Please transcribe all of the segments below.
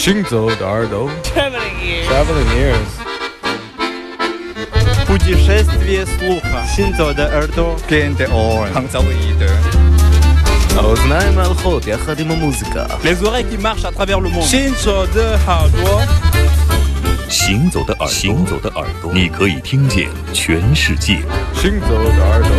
行走的耳朵 Traveling ears. Traveling ears Путешествие слуха. Синзо de耳朵. Gente on. Hangzauide. האוזניים ההלכות יחד עם המוזיקה Les oreilles qui marchent à travers le monde. 新手的耳朵。行走的耳朵，行走的耳朵，你可以听见全世界。行走的耳朵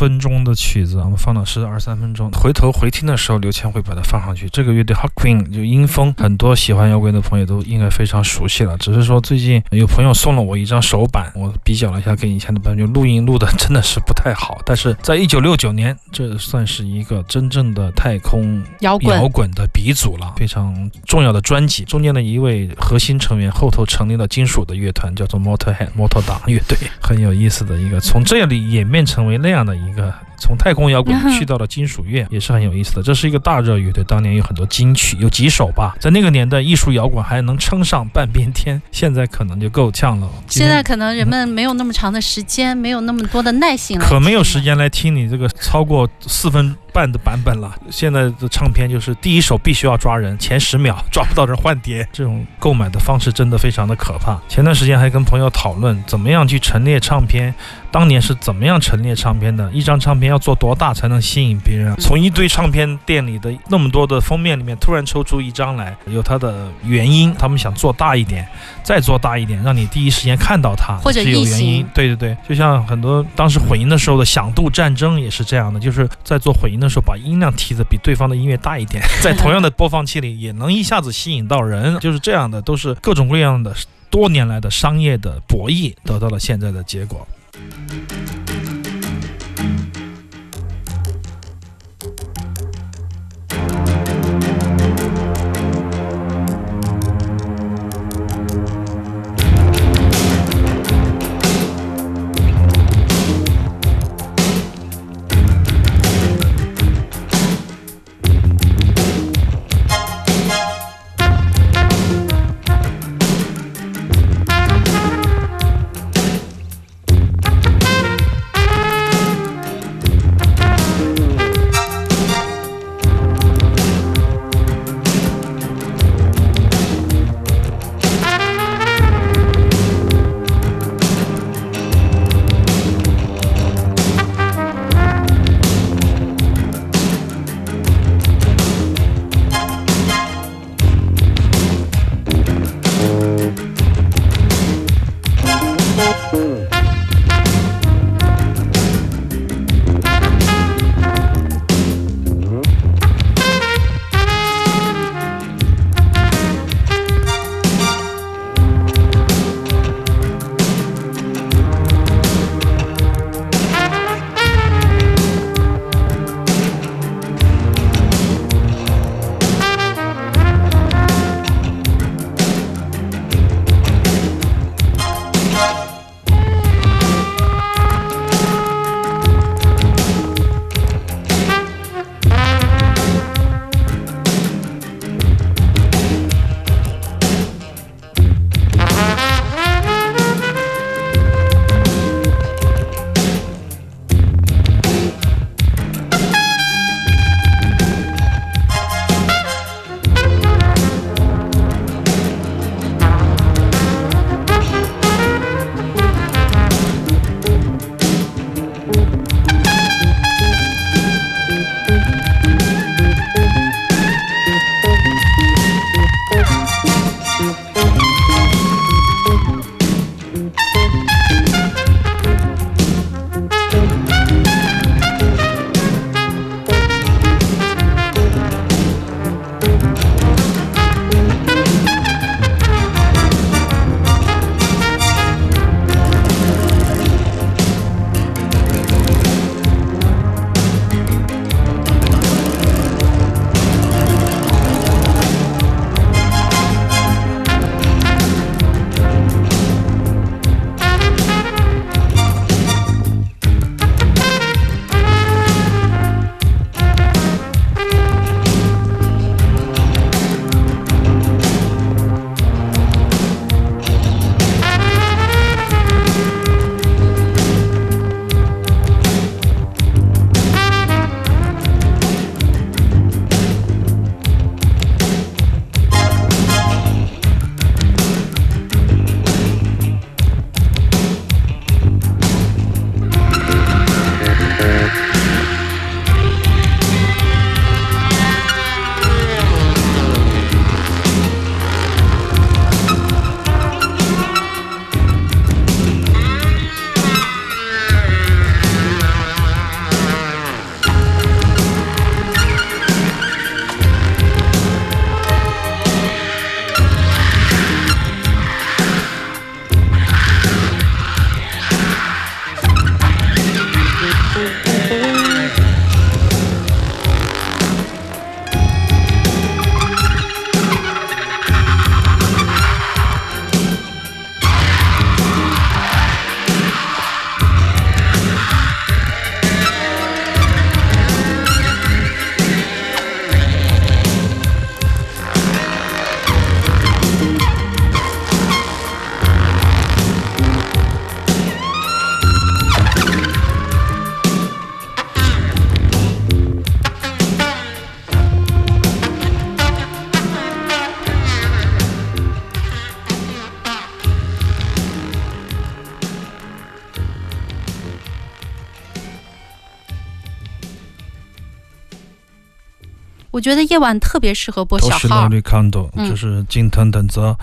分钟的曲子，我们放的是二三分钟。回头回听的时候，刘谦会把它放上去。这个乐队 Hot Queen 就阴风，很多喜欢摇滚的朋友都应该非常熟悉了。只是说最近有朋友送了我一张手板，比较了一下跟以前的版本，就录音录的 真的是不太好。但是在一九六九年，这算是一个真正的太空摇滚摇滚的鼻祖了，非常重要的专辑。中间的一位核心成员后头成立了金属的乐团，叫做 Motorhead 摩托党乐队，很有意思的一个，从这里演变成为那样的一个。从太空摇滚去到了金属乐，也是很有意思的。这是一个大热乐队，当年有很多金曲，有几首吧。在那个年代，艺术摇滚还能称上半边天，现在可能就够呛了。现在可能人们没有那么长的时间，没有那么多的耐心了，可没有时间来听你这个超过四分。半的版本了。现在的唱片就是第一首必须要抓人，前十秒 抓不到人换碟。这种购买的方式真的非常的可怕。前段时间还跟朋友讨论怎么样去陈列唱片，当年是怎么样陈列唱片的？一张唱片要做多大才能吸引别人？从一堆唱片店里的那么多的封面里面突然抽出一张来，有它的原因。他们想做大一点，再做大一点，让你第一时间看到它，或者是有原因。对对对，就像很多当时混音的时候的响度战争也是这样的，就是在做混音。那时候把音量提的比对方的音乐大一点，在同样的播放器里也能一下子吸引到人，就是这样的，都是各种各样的多年来的商业的博弈得到了现在的结果。我觉得夜晚特别适合播都是小号 Lowly Condo，嗯就是金藤等泽。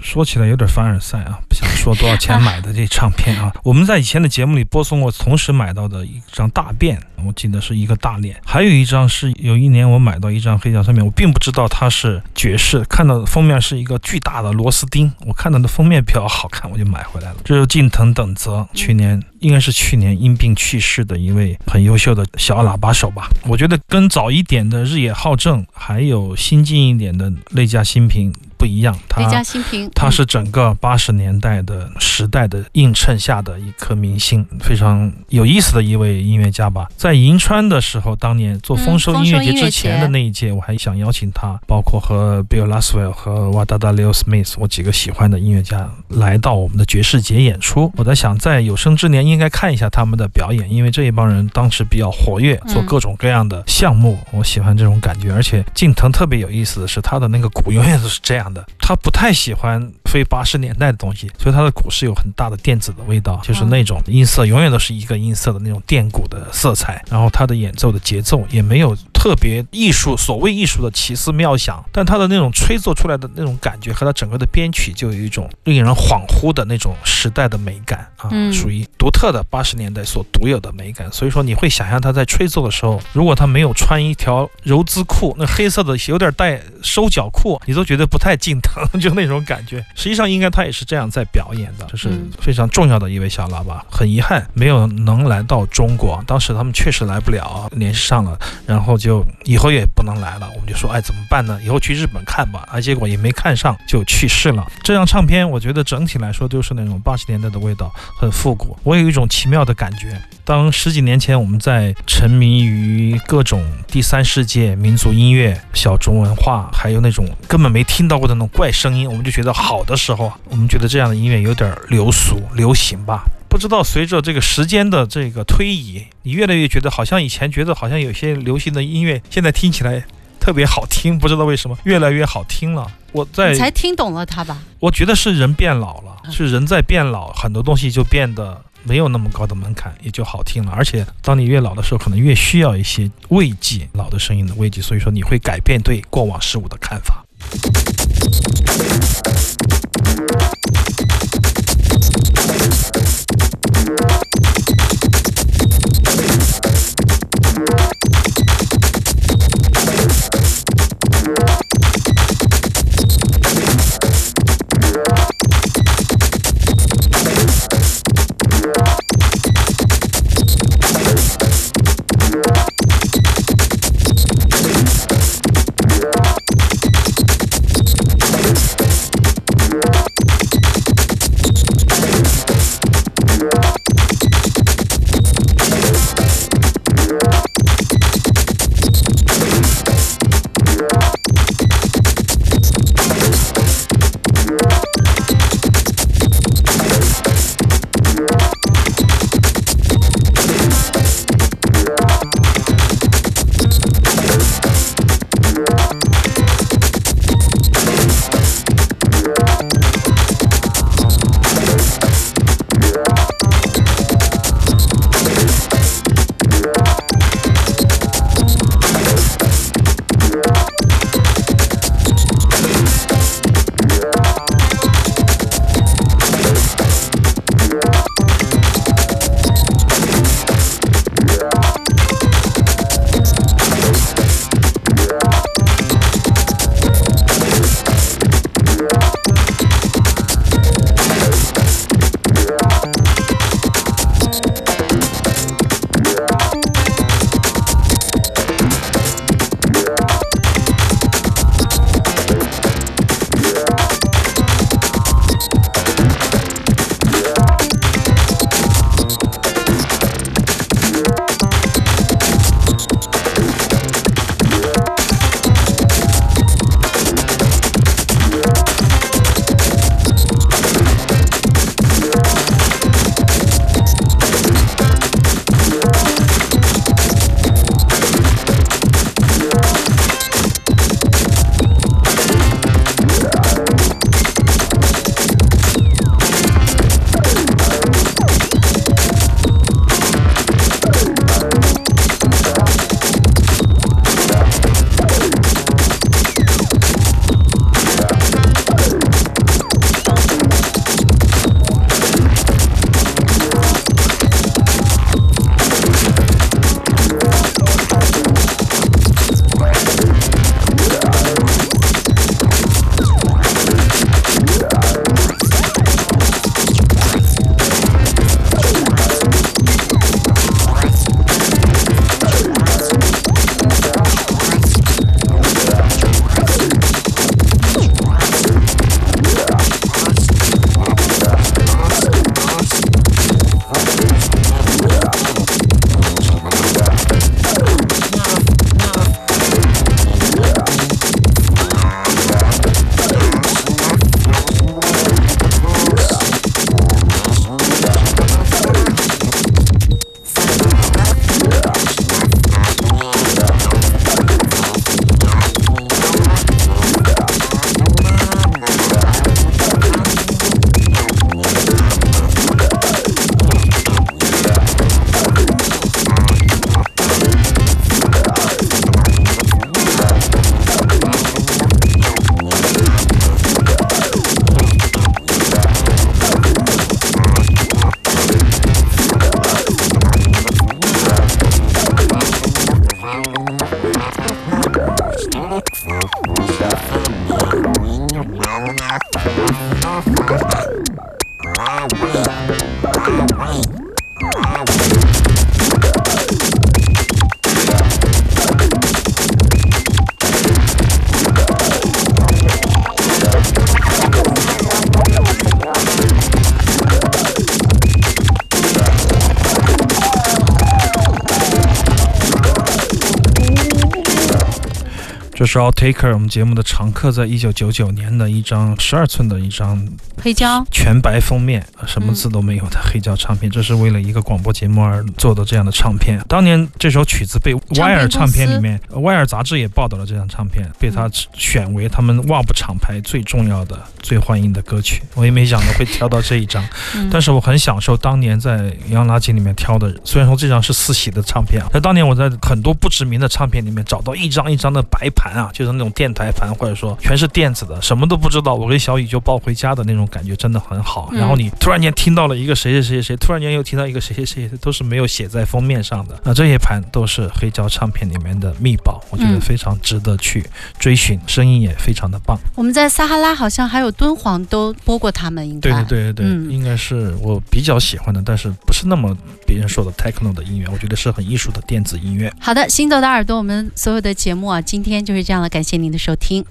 说起来有点凡尔赛啊，不想说多少钱买的这唱片啊。我们在以前的节目里播送过，同时买到的一张大便，我记得是一个大脸，还有一张是有一年我买到一张黑胶唱片，我并不知道它是爵士，看到封面是一个巨大的螺丝钉，我看到的封面比较好看，我就买回来了。这是近藤等泽，去年应该是去年因病去世的一位很优秀的小喇叭手吧。我觉得跟早一点的日野浩正，还有新进一点的内家新平不一样，他雷佳新平，他是整个八十年代的时代的映衬下的一颗明星，非常有意思的一位音乐家吧。在银川的时候，当年做丰收音乐节之前的那一届，我还想邀请他，包括和 Bill Laswell 和 Wadada Leo Smith 我几个喜欢的音乐家来到我们的爵士节演出。我在想，在有生之年应该看一下他们的表演，因为这一帮人当时比较活跃，做各种各样的项目，我喜欢这种感觉。而且近藤特别有意思的是，他的那个鼓永远都是这样的，他不太喜欢非八十年代的东西，所以他的鼓是有很大的电子的味道，就是那种音色永远都是一个音色的那种电鼓的色彩，然后他的演奏的节奏也没有特别艺术，所谓艺术的奇思妙想，但他的那种吹奏出来的那种感觉和他整个的编曲就有一种令人恍惚的那种时代的美感。啊，嗯属于独特的八十年代所独有的美感。所以说你会想象他在吹奏的时候，如果他没有穿一条柔姿裤，那黑色的有点带收脚裤，你都觉得不太近藤，就那种感觉。实际上应该他也是这样在表演的，这是嗯非常重要的一位小喇叭。很遗憾没有能来到中国，当时他们确实来不了，联系上了，然后就以后也不能来了。我们就说，哎，怎么办呢？以后去日本看吧。啊，结果也没看上，就去世了。这张唱片，我觉得整体来说就是那种八十年代的味道，很复古。我有一种奇妙的感觉，当十几年前我们在沉迷于各种第三世界民族音乐、小众文化，还有那种根本没听到过的那种怪声音，我们就觉得好的时候，我们觉得这样的音乐有点流俗、流行吧。不知道随着这个时间的这个推移，你越来越觉得好像以前觉得好像有些流行的音乐，现在听起来特别好听，不知道为什么越来越好听了。我在你才听懂了他吧？我觉得是人变老了，是人在变老，很多东西就变得没有那么高的门槛，也就好听了。而且当你越老的时候，可能越需要一些慰藉，老的声音的慰藉，所以说你会改变对过往事物的看法。Showtaker，我们节目的常客，在一九九九年的一张十二寸的一张黑胶，全白封面，呃什么字都没有的黑胶唱片，这是为了一个广播节目而做的这样的唱片。当年这首曲子被 Wire 唱片里面呃，Wire 杂志也报道了这张唱片，被他选为他们 WAP 厂牌最重要的、最欢迎的歌曲。我也没想到会挑到这一张，嗯但是我很享受当年在洋垃圾里面挑的。虽然说这张是四喜的唱片啊，但当年我在很多不知名的唱片里面找到一张一张的白盘啊，就是那种电台盘，或者说全是电子的，什么都不知道，我跟小雨就抱回家的那种感觉真的很好。嗯然后你突然间听到了一个谁谁谁谁，突然间又听到一个谁谁谁，都是没有写在封面上的。那这些盘都是黑胶唱片里面的秘宝，我觉得嗯非常值得去追寻，声音也非常的棒。我们在撒哈拉好像还有敦煌都播过他们，应该对对对对对，嗯应该是我比较喜欢的，但是不是那么别人说的 techno 的音乐，我觉得是很艺术的电子音乐。好的，行走的耳朵，我们所有的节目啊，今天就是这样了，感谢您的收听。